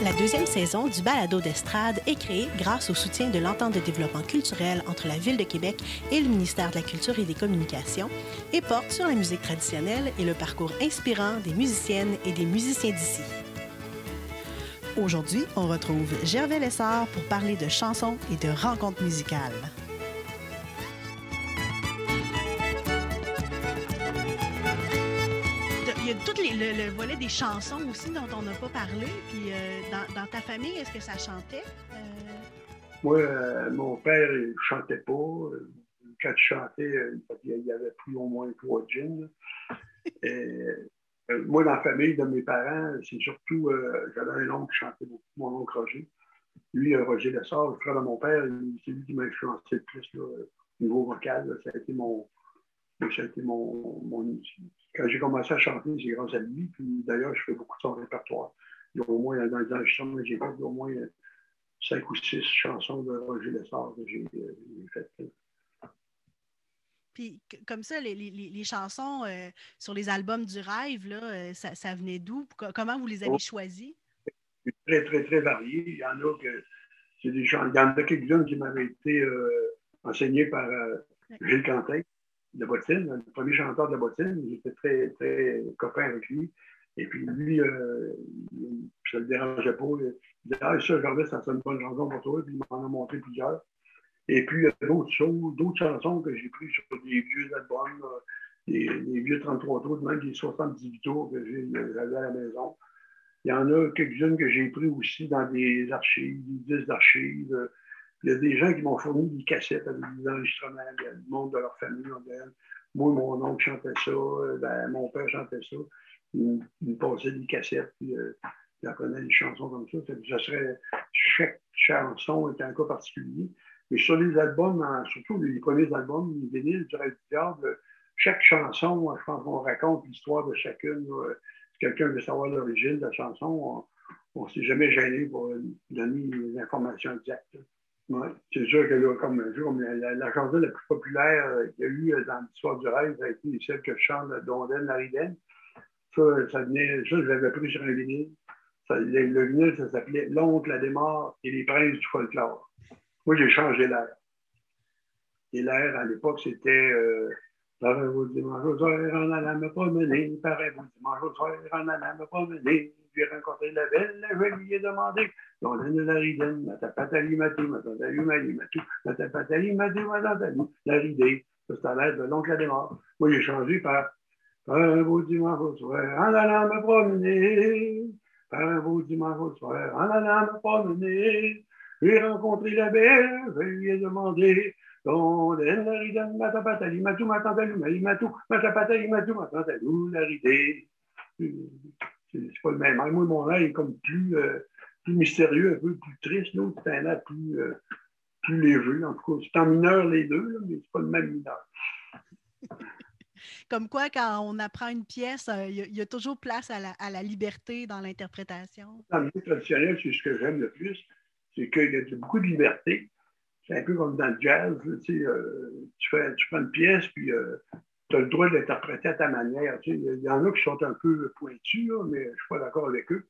La deuxième saison du balado d'estrade est créée grâce au soutien de l'entente de développement culturel entre la Ville de Québec et le ministère de la Culture et des Communications et porte sur la musique traditionnelle et le parcours inspirant des musiciennes et des musiciens d'ici. Aujourd'hui, on retrouve Gervais Lessard pour parler de chansons et de rencontres musicales. Tout le, le volet des chansons aussi dont on n'a pas parlé. Puis euh, dans, dans ta famille, est-ce que ça chantait? Euh, Moi, euh, mon père, il ne chantait pas. Quand il chantait, euh, il y avait plus au moins trois jeans. Euh, moi, dans la famille de mes parents, c'est surtout, euh, j'avais un oncle qui chantait beaucoup, mon oncle Roger. Lui, euh, Roger Lessard, le frère de mon père, c'est lui qui m'a influencé le plus au niveau vocal. Ça a été mon. Ça a été mon- quand j'ai commencé à chanter, c'est grâce à lui. Puis d'ailleurs, je fais beaucoup de son répertoire. Il y a au moins, dans les enregistrements que j'ai fait, il y a au moins cinq ou six chansons de Roger Lessard que j'ai euh, faites. Puis comme ça, les, les- les- chansons euh, sur les albums du rêve, là, euh, ça, ça venait d'où? Co- Comment vous les avez Oh. choisis? C'est très, très, très varié. Il y en a que c'est des gens. Il y en a quelques-unes qui m'avaient été euh, enseignées par euh, Gilles Quentin Bottine, le premier chanteur de Bottine. J'étais très, très copain avec lui. Et puis lui, euh, ça ne le dérangeait pas. Il disait Ah, ça, Gervais, ça sonne une bonne chanson pour toi. Puis il m'en a montré plusieurs. Et puis, il y a d'autres choses, d'autres chansons que j'ai prises sur des vieux albums, là, des, des vieux 33 tours, même des 78 tours que j'ai j'avais à la maison. Il y en a quelques-unes que j'ai prises aussi dans des archives, des disques d'archives. Il y a des gens qui m'ont fourni des cassettes avec des enregistrements, il y a le monde de leur famille. Moi, mon oncle chantait ça, euh, ben, mon père chantait ça. Il, me passait des cassettes, puis euh, il apprenait des chansons comme ça. Ça, serait, chaque chanson est un cas particulier. Mais sur les albums, surtout les premiers albums, les vinyles du du chaque chanson, je pense qu'on raconte l'histoire de chacune. là. Si quelqu'un veut savoir l'origine de la chanson, on ne s'est jamais gêné pour donner les informations exactes. Ouais. C'est sûr que là, comme, comme la, la- chanson la plus populaire euh, qu'il y a eu euh, dans l'histoire du rêve, a été celle que chante de Dondaine Lariden. Ça, ça venait, ça, je l'avais pris sur un vinyle. Le vinyle, ça s'appelait L'oncle, la démarre et les princes du folklore. Moi, j'ai changé l'air. Et l'air, à l'époque, c'était euh, Par un beau dimanche au soir, en allant me promener. Par un beau dimanche au soir, en allant me promener. J'ai rencontré la belle, je lui ai demandé. On donne la ridaine, ma tapatali, ma tout, ma tatali, ma li, ma tout, ma tapatali, ma tout, ma tatali, la ridée. Ça, à l'air de l'oncle à démarre. Moi, j'ai changé par un beau dimanche soir, en allant me promener. Par un beau dimanche soir, en allant me promener. J'ai rencontré la belle, je lui ai demandé. On donne la ridaine, ma tapatali, ma tout, ma tatali, ma C'est pas le même air. Moi, mon air est comme plus, euh, plus mystérieux, un peu plus triste. L'autre, c'est un air plus, euh, plus léger. En tout cas, c'est en mineur les deux, là, mais c'est pas le même mineur. Comme quoi, quand on apprend une pièce, euh, il y, a- il y a toujours place à la, à la liberté dans l'interprétation. Dans la musique traditionnelle, c'est ce que j'aime le plus, c'est qu'il y a beaucoup de liberté. C'est un peu comme dans le jazz. Tu, sais, tu, fais, tu fais une pièce, puis tu as le droit de l'interpréter à ta manière. Il y en a qui sont un peu pointus, là, mais je ne suis pas d'accord avec eux.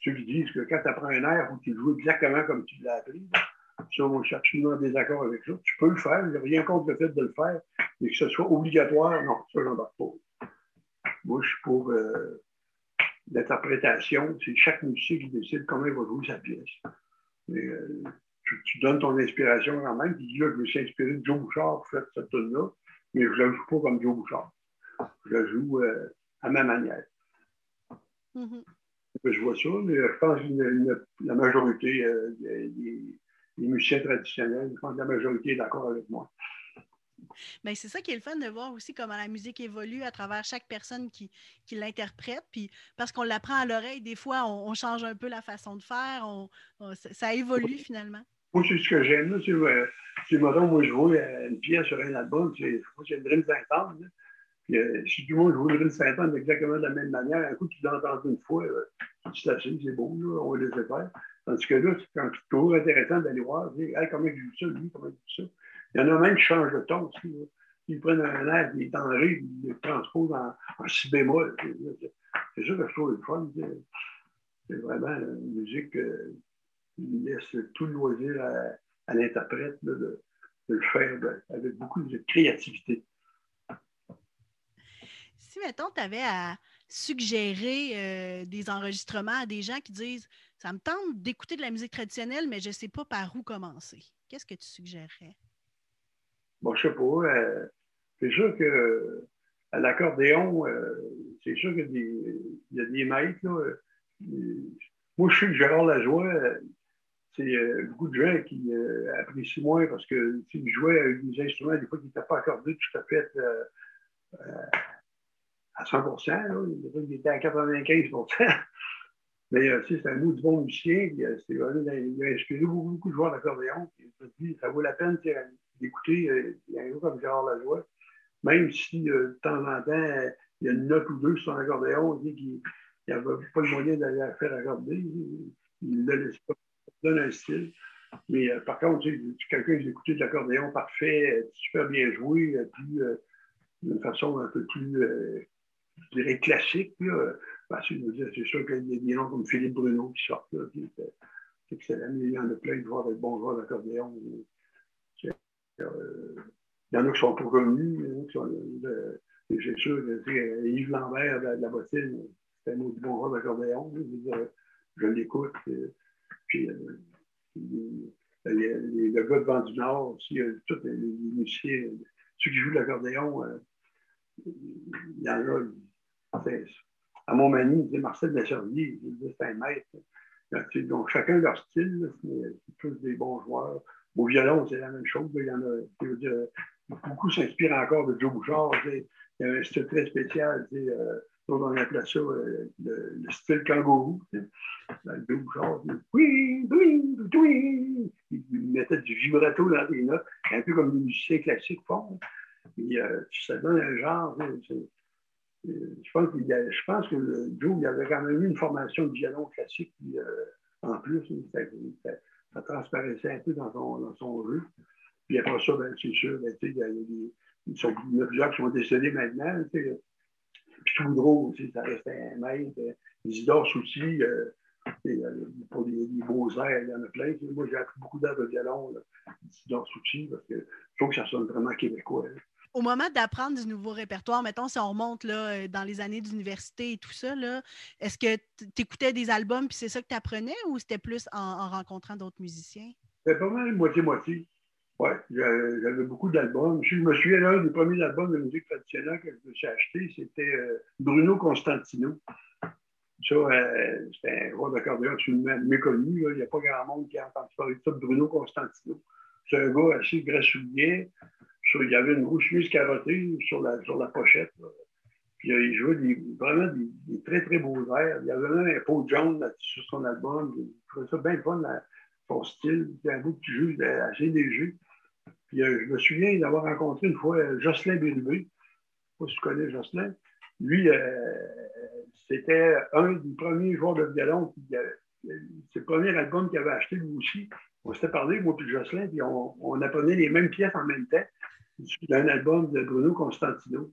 Ceux qui disent que quand tu apprends un air, que tu le joues exactement comme tu l'as appris. là. Ça, on absolument en désaccord avec ça. Tu peux le faire, il n'y a rien contre le fait de le faire, mais que ce soit obligatoire, non, ça, j'en parle pas. Moi, je suis pour euh, l'interprétation. C'est chaque musicien qui décide comment il va jouer sa pièce. Mais, euh, tu, donnes ton inspiration quand même, tu dis là, je me suis inspiré de Joe Bouchard pour faire cette tune-là, mais je ne la joue pas comme Joe Bouchard. Je la joue euh, à ma manière. Mhm. Je vois ça, mais je pense que la majorité euh, des, musiciens traditionnels, je pense que la majorité est d'accord avec moi. Mais c'est ça qui est le fun de voir aussi comment la musique évolue à travers chaque personne qui, qui l'interprète. Puis parce qu'on l'apprend à l'oreille, des fois, on, on change un peu la façon de faire. on- on- ça, ça évolue finalement. Moi, c'est ce que j'aime. C'est, euh, mettons, moi, je joue une pièce sur un album, c'est une Dream Saint-Anne. Puis, euh, si tout le monde joue une Dream Saint-Anne exactement de la même manière, un coup, tu l'entends une fois, euh, c'est assez, c'est beau, là, on va laisser faire. Tandis que là, c'est toujours intéressant d'aller voir, dire, comment il joue ça, lui, comment il joue ça? Il y en a même qui changent de ton aussi. Ils prennent un air, des denrées, ils le transposent en, en si bémol. C'est ça que je trouve le fun. C'est vraiment une musique euh, qui laisse tout le loisir à, l'interprète de, le faire avec beaucoup de créativité. Si, mettons, tu avais à suggérer euh, des enregistrements à des gens qui disent Ça me tente d'écouter de la musique traditionnelle, mais je ne sais pas par où commencer, qu'est-ce que tu suggérerais? Bon, je ne sais pas. Euh, c'est sûr que à l'accordéon, c'est sûr qu'il y, a des maîtres. Là, moi, je sais que Gérard Lajoie, c'est euh, beaucoup de gens qui euh, apprécient moins parce que s'ils jouaient avec des instruments, des fois, qui n'étaient pas accordés tout à fait euh, à 100% il était à 95% Mais c'est un mot du bon musicien. Il a, inspiré beaucoup, beaucoup de joueurs d'accordéon. Ça vaut la peine d'écouter un gars comme Gérard Lajoie, même si de temps en temps, il y a une note ou deux sur un accordéon qui il n'y avait pas le moyen d'aller la faire accorder. Il ne laisse pas. Donne un style. Mais euh, par contre, quelqu'un qui écouté de l'accordéon parfait, euh, super bien joué, euh, puis d'une façon un peu plus, je dirais, classique. Là. Ben, c'est sûr qu'il y a des noms comme Philippe Bruno qui sortent, là, qui est excellent. Il y en a plein de joueurs, de bons joueurs d'accordéon. il y en a qui sont pas connus. C'est sûr que Yves Lambert de la bottine, c'est un autre bon d'accordéon. Je, l'écoute. Euh, puis, euh, le gars de Vent du Nord aussi, euh, tous les, musiciens, ceux qui jouent de l'accordéon, il y en a. À mon manie, Marcel Desservier, c'est un maître. Donc, chacun leur style, c'est tous des bons joueurs. Au violon, c'est la même chose. Il y en a, beaucoup s'inspirent encore de Joe Bouchard. Il y a un style très spécial on appelait ça euh, le, style kangourou. Dans le genre, oui, oui, oui. Il mettait du vibrato dans les notes, un peu comme les musiciens classiques font. Euh, ça donne un genre. Euh, je pense, que Joe il avait quand même eu une formation de violon classique. en plus, ça, transparaissait un peu dans son, jeu. Puis après ça, ben, c'est sûr, ben, il y a, des, sont, plusieurs qui sont décédés maintenant. Puis Toudreau aussi, ça restait un maître. Isidore Souti, euh, euh, pour des, beaux airs, il y en a plein. Moi, j'ai appris beaucoup d'airs de violon, Isidore Souti, parce que je trouve que ça sonne vraiment québécois. Au moment d'apprendre du nouveau répertoire, mettons, si on remonte là, euh, dans les années d'université et tout ça, est-ce que tu écoutais des albums puis c'est ça que tu apprenais ou c'était plus en, en rencontrant d'autres musiciens? C'était pas mal moitié-moitié. Oui, j'avais beaucoup d'albums. Je me souviens, l'un des premiers albums de musique traditionnelle que je me suis acheté, c'était euh, Bruno Constantino. Ça, euh, c'était un roi d'accordéon absolument méconnu. Il n'y a pas grand monde qui a entendu parler de ça, Bruno Constantino. C'est un gars assez grassouillet. il avait une grosse chemise carottée sur la, sur la pochette. Puis euh, il jouait vraiment des, très, très beaux airs. Il y avait même un pot jaune sur son album. Je trouvais ça bien fun, son style. C'est un bout de jeu assez léger. Puis euh, je me souviens d'avoir rencontré une fois euh, Jocelyn Bérubé. Je ne sais pas si tu connais Jocelyn. Lui, euh, c'était un des premiers joueurs de violon. C'est le premier album qu'il avait acheté lui aussi. On s'était parlé, moi et Jocelyn, puis on, on, apprenait les mêmes pièces en même temps. C'était un album de Bruno Constantino.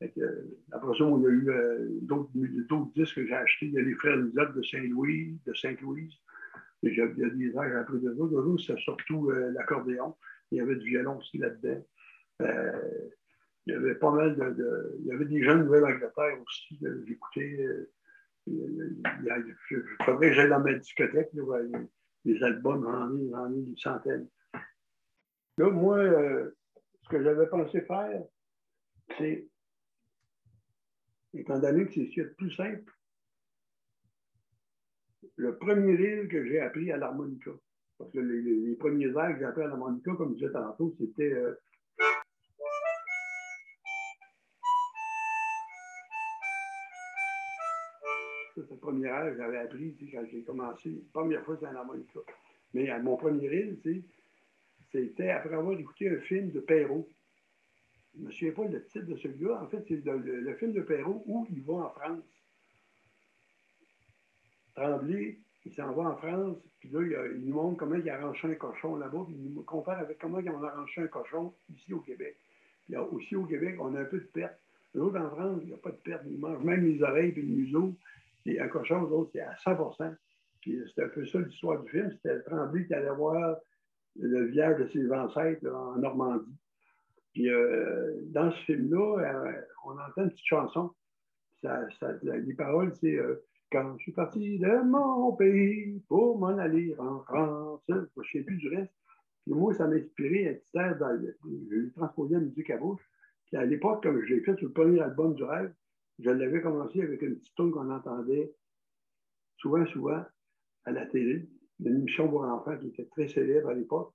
après ça, on a eu d'autres disques que j'ai achetés. Il y a les Frères Lisotte de Saint-Louis, de Sainte-Louise. Il y a des airs après de eux. C'est surtout l'accordéon. Il y avait du violon aussi là-dedans. Euh, il y avait pas mal de, Il y avait des gens de Nouvelle-Angleterre aussi. J'écoutais. Euh, il faudrait que j'aille dans ma discothèque, là, les albums, j'en ai, des centaines. Là, moi, euh, ce que j'avais pensé faire, c'est, étant donné que c'est ce qu'il plus simple, le premier reel que j'ai appris à l'harmonica. Parce que les, premiers airs que j'ai à la Monica, comme je disais tantôt, c'était. Euh, c'est le premier air que j'avais appris quand j'ai commencé. Première fois, c'est à l'harmonica. Mais à mon premier île, c'était après avoir écouté un film de Perrault. Je ne me souviens pas le titre de celui-là. En fait, c'est le, film de Perrault où il va en France. Tremblay, il s'en va en France, puis là, il, nous montre comment il a arrangé un cochon là-bas, puis il nous compare avec comment ils ont arrangé un cochon ici au Québec. Puis aussi au Québec, on a un peu de perte. L'autre en France, il n'y a pas de perte. Il mange même les oreilles et le museau. Un cochon, l'autre, c'est à 100 Puis c'était un peu ça l'histoire du film. C'était Tremblay qui allait voir le village de ses ancêtres en Normandie. Puis euh, dans ce film-là, euh, on entend une petite chanson. Ça, les paroles, c'est euh, Quand je suis parti de mon pays pour m'en aller en France. Je ne sais plus du reste. Puis moi, ça m'a inspiré à dans J'ai transposé la musique à bouche. Puis à l'époque, comme je l'ai fait sur le premier album du rêve, je l'avais commencé avec une petite tune qu'on entendait souvent, souvent à la télé une émission pour enfants qui était très célèbre à l'époque.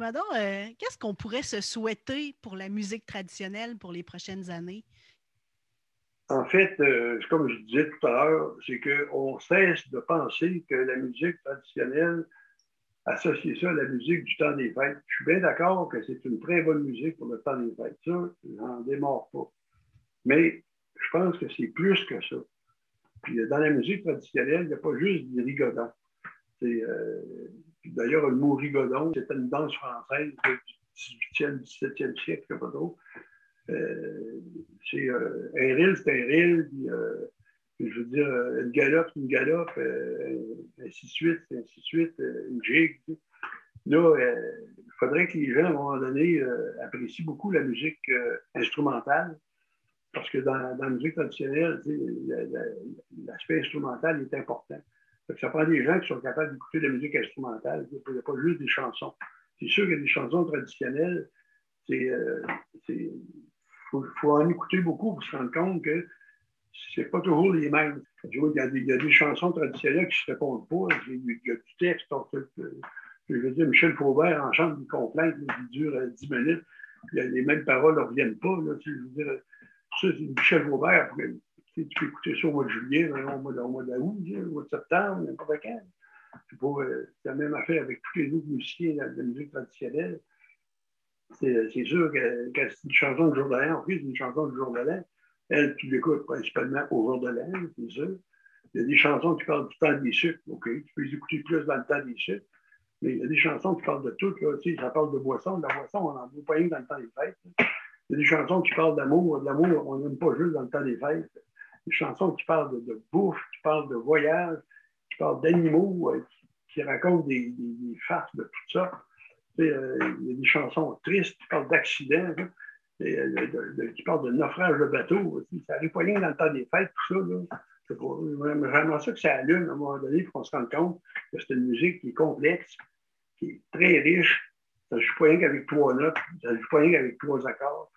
Dis-moi euh, qu'est-ce qu'on pourrait se souhaiter pour la musique traditionnelle pour les prochaines années? En fait, euh, comme je disais tout à l'heure, c'est qu'on cesse de penser que la musique traditionnelle, associe ça à la musique du temps des fêtes. Je suis bien d'accord que c'est une très bonne musique pour le temps des fêtes. Ça, n'en démarre pas. Mais je pense que c'est plus que ça. Puis dans la musique traditionnelle, il n'y a pas juste des rigodons. C'est euh, D'ailleurs, le mot rigodon, c'était une danse française du 18e, 17e siècle, pas d'autre. Euh, c'est euh, un ril, c'est un ril, euh, je veux dire, une galope, une galope, ainsi de suite, ainsi de suite, une gigue. Là, il faudrait que les gens, à un moment donné, apprécient beaucoup la musique instrumentale, parce que dans la musique traditionnelle, l'aspect instrumental est important. Ça prend des gens qui sont capables d'écouter de la musique instrumentale. Il n'y a pas juste des chansons. C'est sûr qu'il y a des chansons traditionnelles. Il euh, faut, en écouter beaucoup pour se rendre compte que ce n'est pas toujours les mêmes. Il y, a des, y, a des, chansons traditionnelles qui se répondent pas. Il y a, du texte. je veux dire, Michel Faubert en chante une complainte qui dure 10 euh, minutes. les mêmes paroles ne reviennent pas. je veux dire, ça, c'est Michel Faubert tu peux écouter ça au mois de juillet, au mois, d'août, au mois de septembre, n'importe quand. Euh, c'est la même affaire avec tous les autres musiciens de la musique traditionnelle. C'est sûr que, c'est une chanson de jour de l'an, en plus, une chanson de jour de l'an. Elle, tu l'écoutes principalement au jour de l'an, c'est sûr. Il y a des chansons qui parlent du temps des sucres, OK, tu peux les écouter plus dans le temps des sucres. Mais il y a des chansons qui parlent de tout, là, tu sais, ça parle de boisson. De la boisson, on n'en voit pas rien dans le temps des fêtes. Il y a des chansons qui parlent d'amour. De l'amour, on n'aime pas juste dans le temps des fêtes des chansons qui parlent de, bouffe, qui parlent de voyage, qui parlent d'animaux, euh, qui, racontent des, des, farces de tout ça. Euh, il y a des chansons tristes qui parlent d'accidents, euh, qui parlent de naufrage de bateau. Ça n'arrive pas rien dans le temps des fêtes, tout ça. Vraiment ça que ça allume à un moment donné pour qu'on se rende compte que c'est une musique qui est complexe, qui est très riche. Ça ne joue pas rien qu'avec trois notes, ça ne joue pas rien qu'avec trois accords.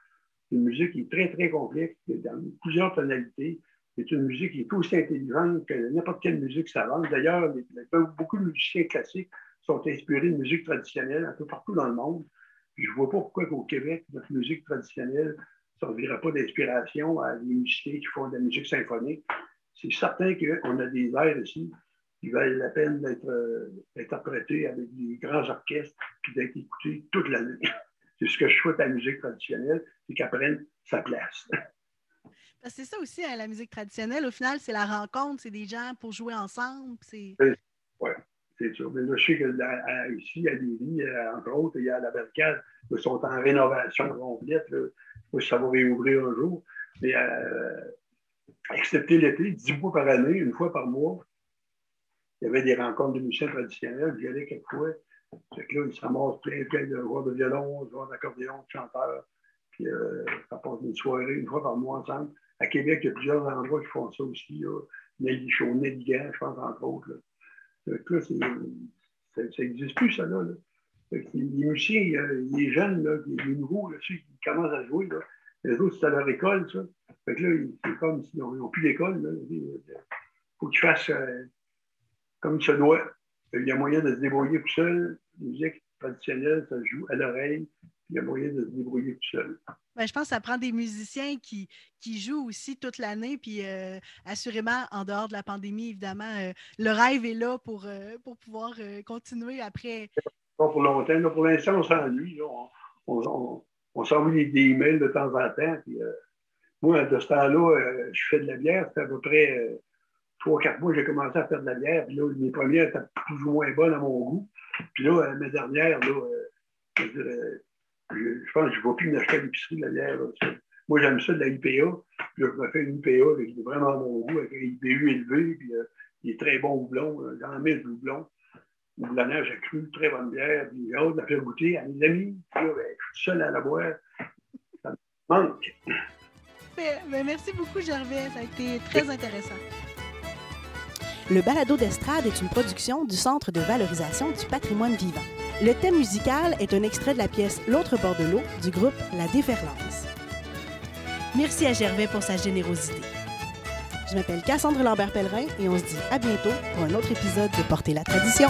C'est une musique qui est très, très complexe, qui est dans plusieurs tonalités c'est une musique qui est aussi intelligente que n'importe quelle musique savante. D'ailleurs, beaucoup de musiciens classiques sont inspirés de musique traditionnelle un peu partout dans le monde. je ne vois pas pourquoi au Québec, notre musique traditionnelle ne servira pas d'inspiration à des musiciens qui font de la musique symphonique. C'est certain qu'on a des airs ici qui valent la peine d'être euh, interprétés avec des grands orchestres et d'être écoutés toute l'année. c'est ce que je souhaite à la musique traditionnelle, c'est qu'elle prenne sa place. C'est ça aussi, hein, la musique traditionnelle. Au final, c'est la rencontre, c'est des gens pour jouer ensemble. Oui, c'est sûr. Mais là, je sais que ici, à Lévis, euh, entre autres, il y a la Bercade, ils sont en rénovation complète. Là. Je sais pas si ça va réouvrir un jour. Mais euh, excepté l'été, dix mois par année, une fois par mois, il y avait des rencontres de musiciens traditionnels. J'y allais quelquefois. Fait que là, ils se ramassent plein, plein de joueurs de violon, de joueurs d'accordéon, de chanteurs. Puis euh, ça passe une soirée, une fois par mois ensemble. À Québec, il y a plusieurs endroits qui font ça aussi. Là. Nelly Chaud, je pense, entre autres. Là. là ça n'existe plus, ça, là. les musiciens, les jeunes, là, les nouveaux, ceux qui commencent à jouer, là, les autres, c'est à leur école, ça. Là, c'est comme s'ils n'ont plus d'école. Il faut qu'ils fassent euh, comme il se doit. Il y a moyen de se débrouiller tout seul. La musique traditionnelle, ça se joue à l'oreille. Il y a moyen de se débrouiller tout seul. Ben, je pense que ça prend des musiciens qui, qui jouent aussi toute l'année. Puis, euh, assurément, en dehors de la pandémie, évidemment, euh, le rêve est là pour, pour pouvoir continuer après. Pas pour longtemps. pour l'instant, on s'ennuie. On, on, s'envoie des, des, emails de temps en temps. Puis, moi, de ce temps-là, je fais de la bière. C'est à peu près trois, quatre mois, j'ai commencé à faire de la bière. Puis là, mes premières étaient plus ou moins bonnes à mon goût. Puis là, euh, mes dernières, là, euh, je, pense que je ne vais plus m'acheter à l'épicerie de la bière. Moi, j'aime ça de la IPA. Puis là, je me fais une IPA avec vraiment à mon goût, avec un IBU élevé. Puis euh, il est très bon houblon, j'en mets du houblon. Houblonnage à cru, très bonne bière. Puis j'ai hâte de la faire goûter à mes amis. Puis là, ben, je suis seul à la boire. Ça me manque. Ben, merci beaucoup, Gervais. Ça a été très intéressant. Le balado d'estrade est une production du Centre de valorisation du patrimoine vivant. Le thème musical est un extrait de la pièce L'autre bord de l'eau du groupe La Déferlance. Merci à Gervais pour sa générosité. Je m'appelle Cassandre Lambert-Pellerin et on se dit à bientôt pour un autre épisode de Porter la tradition.